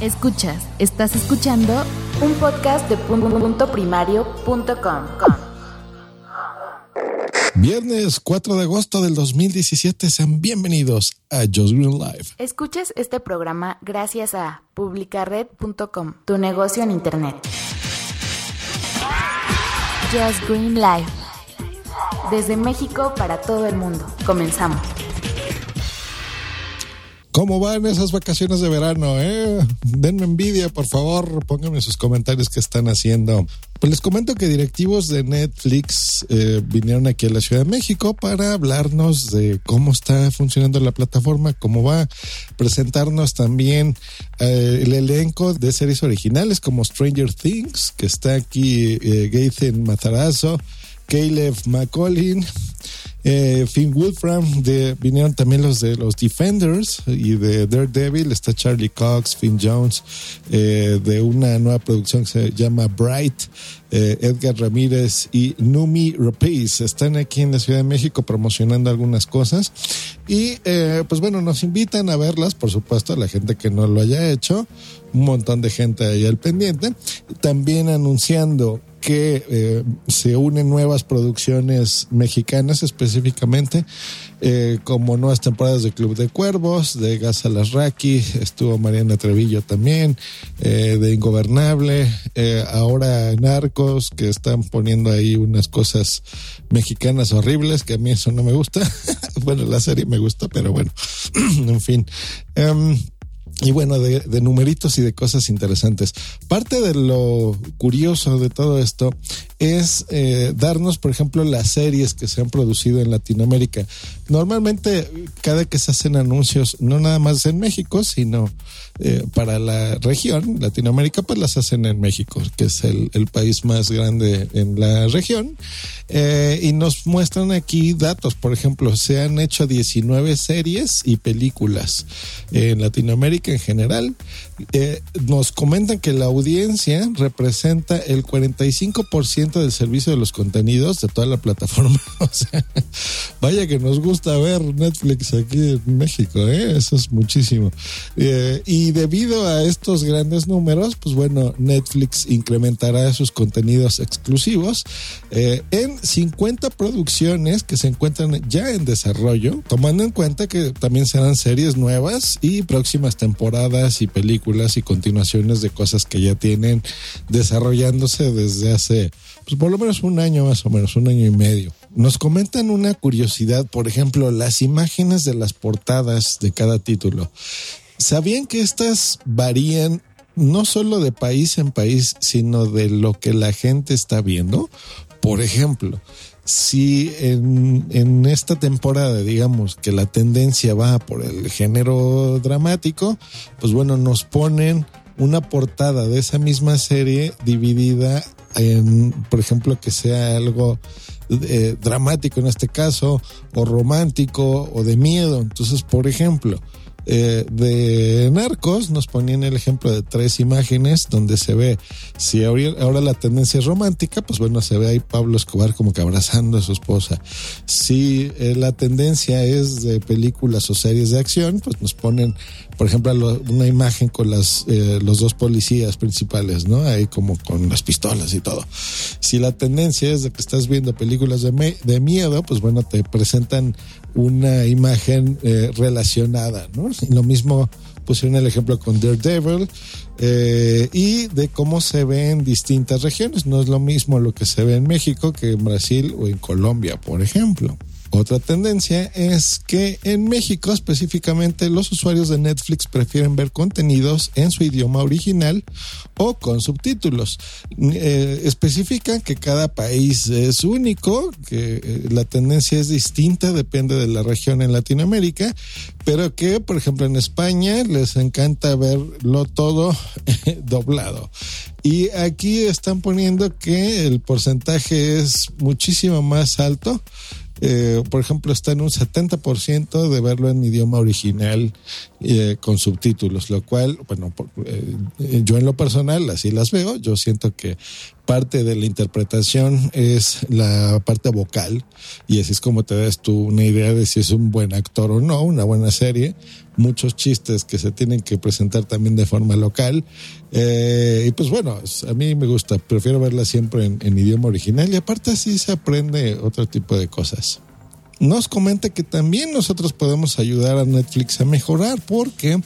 Escuchas, estás escuchando un podcast de punto primario.com. Viernes 4 de agosto del 2017, sean bienvenidos a Just Green Live. Escuchas este programa gracias a publicared.com, tu negocio en internet. Just Green Live. Desde México para todo el mundo. Comenzamos. ¿Cómo van esas vacaciones de verano? Eh? Denme envidia, por favor. Pónganme sus comentarios que están haciendo. Pues les comento que directivos de Netflix eh, vinieron aquí a la Ciudad de México para hablarnos de cómo está funcionando la plataforma, cómo va a presentarnos también eh, el elenco de series originales como Stranger Things, que está aquí eh, Gaten Matarazzo, Caleb McCollin, eh, Finn Wolfram, de, vinieron también los de los Defenders y de Daredevil, está Charlie Cox, Finn Jones, eh, de una nueva producción que se llama Bright, eh, Edgar Ramírez y Numi Rapace. Están aquí en la Ciudad de México promocionando algunas cosas. Y eh, pues bueno, nos invitan a verlas, por supuesto, a la gente que no lo haya hecho, un montón de gente ahí al pendiente, también anunciando que eh, se unen nuevas producciones mexicanas específicamente, eh, como nuevas temporadas de Club de Cuervos, de Gas Raki, estuvo Mariana Trevillo también, eh, de Ingobernable, ahora Narcos, que están poniendo ahí unas cosas mexicanas horribles, que a mí eso no me gusta. bueno, la serie me gusta, pero bueno, en fin. Um, y bueno, de, de, numeritos y de cosas interesantes. Parte de lo curioso de todo esto es eh, darnos, por ejemplo, las series que se han producido en Latinoamérica. Normalmente, cada que se hacen anuncios, no nada más en México, sino eh, para la región, Latinoamérica, pues las hacen en México, que es el, país más grande en la región. Eh, y nos muestran aquí datos, por ejemplo, se han hecho 19 series y películas en Latinoamérica en general. Eh, nos comentan que la audiencia representa el 45% del servicio de los contenidos de toda la plataforma. o sea, vaya que nos gusta ver Netflix aquí en México, ¿eh? eso es muchísimo. Eh, y debido a estos grandes números, pues bueno, Netflix incrementará sus contenidos exclusivos eh, en 50 producciones que se encuentran ya en desarrollo, tomando en cuenta que también serán series nuevas y próximas temporadas y películas y continuaciones de cosas que ya tienen desarrollándose desde hace, pues por lo menos un año más o menos, un año y medio. Nos comentan una curiosidad, por ejemplo, las imágenes de las portadas de cada título. ¿Sabían que estas varían no solo de país en país, sino de lo que la gente está viendo? Por ejemplo, si en, en, esta temporada, digamos, que la tendencia va por el género dramático, pues bueno, nos ponen una portada de esa misma serie dividida por ejemplo, que sea algo eh, dramático en este caso, o romántico, o de miedo. Entonces, por ejemplo, eh, de Narcos nos ponían el ejemplo de tres imágenes donde se ve, si ahora la tendencia es romántica, pues bueno, se ve ahí Pablo Escobar como que abrazando a su esposa. Si eh, la tendencia es de películas o series de acción, pues nos ponen, por ejemplo, una imagen con las, eh, los dos policías principales, ¿no? Ahí como con las pistolas y todo. Si la tendencia es de que estás viendo películas de, de miedo, pues bueno, te presentan una imagen eh, relacionada, ¿no? Lo mismo pusieron el ejemplo con Daredevil eh, y de cómo se ve en distintas regiones. No es lo mismo lo que se ve en México que en Brasil o en Colombia, por ejemplo. Otra tendencia es que en México específicamente los usuarios de Netflix prefieren ver contenidos en su idioma original o con subtítulos. Eh, especifican que cada país es único, que eh, la tendencia es distinta, depende de la región en Latinoamérica, pero que, por ejemplo, en España les encanta verlo todo doblado. Y aquí están poniendo que el porcentaje es muchísimo más alto eh, por ejemplo, está en un 70% de verlo en idioma original eh, con subtítulos, lo cual, bueno, eh, yo en lo personal así las veo, yo siento que parte de la interpretación es la parte vocal y así es como te das tú una idea de si es un buen actor o no, una buena serie, muchos chistes que se tienen que presentar también de forma local. Eh, y pues bueno, a mí me gusta, prefiero verla siempre en, en idioma original y aparte así se aprende otro tipo de cosas. Nos comenta que también nosotros podemos ayudar a Netflix a mejorar porque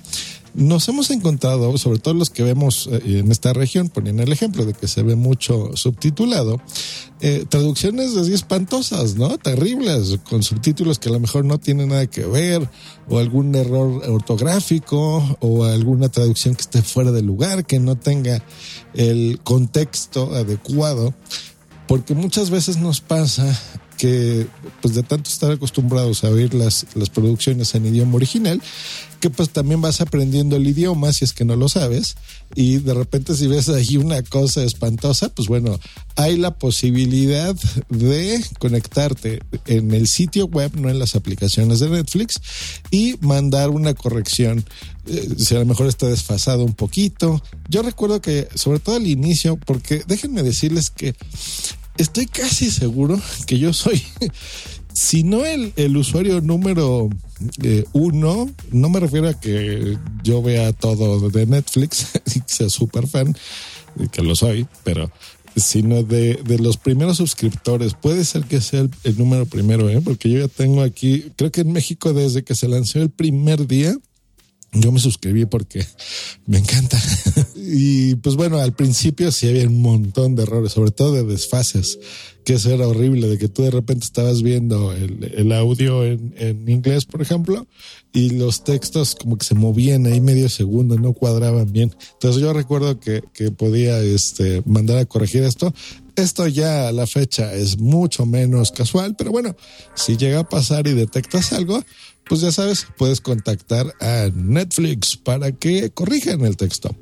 nos hemos encontrado, sobre todo los que vemos eh, en esta región, poniendo el ejemplo de que se ve mucho subtitulado, eh, traducciones así espantosas, ¿no? Terribles, con subtítulos que a lo mejor no tienen nada que ver, o algún error ortográfico, o alguna traducción que esté fuera de lugar, que no tenga el contexto adecuado, porque muchas veces nos pasa que pues de tanto estar acostumbrados a oír las, las producciones en idioma original, que pues también vas aprendiendo el idioma si es que no lo sabes y de repente si ves ahí una cosa espantosa, pues bueno, hay la posibilidad de conectarte en el sitio web, no en las aplicaciones de Netflix y mandar una corrección. Eh, si a lo mejor está desfasado un poquito. Yo recuerdo que, sobre todo al inicio, porque déjenme decirles que estoy casi seguro que yo soy, si no el, el usuario número eh, uno, no me refiero a que yo vea todo de Netflix y sea súper fan, que lo soy, pero sino de, de, los primeros suscriptores. Puede ser que sea el, el número primero, ¿eh? porque yo ya tengo aquí, creo que en México desde que se lanzó el primer día, yo me suscribí porque me encanta. y pues bueno, al principio sí había un montón de errores, sobre todo de desfases, que eso era horrible, de que tú de repente estabas viendo el, el audio en, en, inglés, por ejemplo, y los textos como que se movían ahí medio segundo, no cuadraban bien. Entonces yo recuerdo que, que podía este, mandar a corregir esto. Esto ya a la fecha es mucho menos casual, pero bueno, si llega a pasar y detectas algo, pues ya sabes, puedes contactar a Netflix para que corrijan el texto.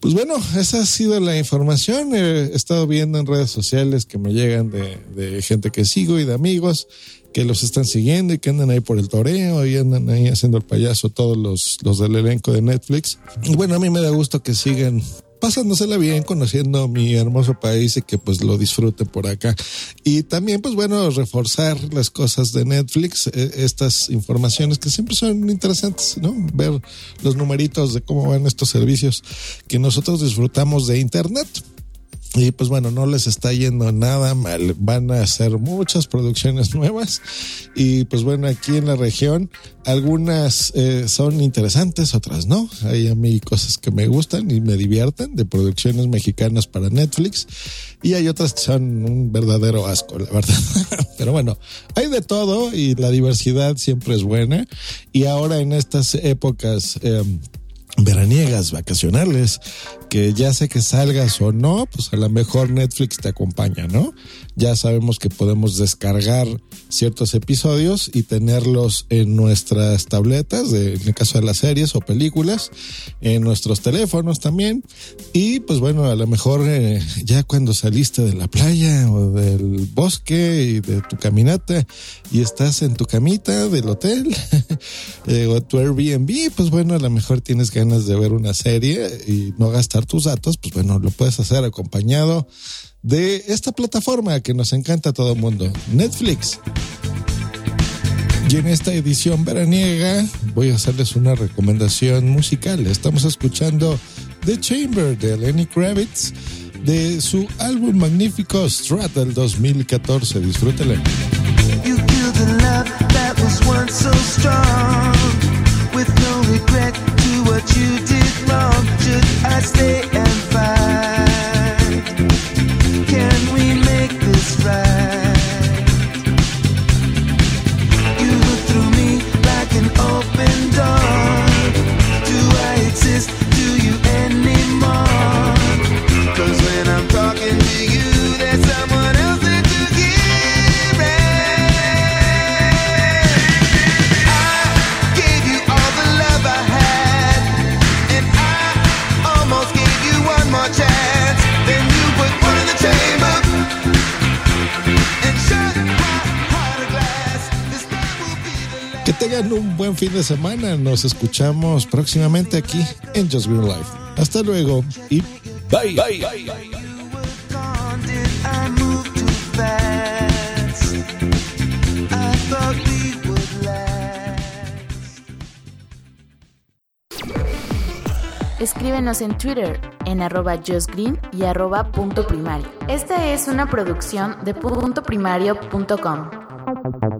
Pues bueno, esa ha sido la información. He estado viendo en redes sociales que me llegan de, gente que sigo y de amigos que los están siguiendo y que andan ahí por el toreo y andan ahí haciendo el payaso todos los, los del elenco de Netflix. Y bueno, a mí me da gusto que sigan pasándosela bien, conociendo mi hermoso país y que pues lo disfruten por acá. Y también pues bueno, reforzar las cosas de Netflix, eh, estas informaciones que siempre son interesantes, ¿no? Ver los numeritos de cómo van estos servicios que nosotros disfrutamos de Internet. Y pues bueno, no les está yendo nada mal. Van a hacer muchas producciones nuevas. Y pues bueno, aquí en la región, algunas eh, son interesantes, otras no. Hay a mí cosas que me gustan y me divierten de producciones mexicanas para Netflix. Y hay otras que son un verdadero asco, la verdad. Pero bueno, hay de todo y la diversidad siempre es buena. Y ahora en estas épocas... Eh, veraniegas, vacacionales, que ya sé que salgas o no, pues a lo mejor Netflix te acompaña, ¿no? Ya sabemos que podemos descargar ciertos episodios y tenerlos en nuestras tabletas, de, en el caso de las series o películas, en nuestros teléfonos también. Y pues bueno, a lo mejor eh, ya cuando saliste de la playa o del bosque y de tu caminata y estás en tu camita del hotel eh, o tu Airbnb, pues bueno, a lo mejor tienes ganas de ver una serie y no gastar tus datos, pues bueno, lo puedes hacer acompañado de esta plataforma que nos encanta a todo el mundo, Netflix. Y en esta edición veraniega voy a hacerles una recomendación musical. Estamos escuchando The Chamber de Lenny Kravitz de su álbum magnífico Strat del 2014. Disfrútele. You tengan un buen fin de semana. Nos escuchamos próximamente aquí en Just Green Life. Hasta luego y bye. bye. Escríbenos en Twitter en arroba justgreen y arroba punto primario. Esta es una producción de puntoprimario.com.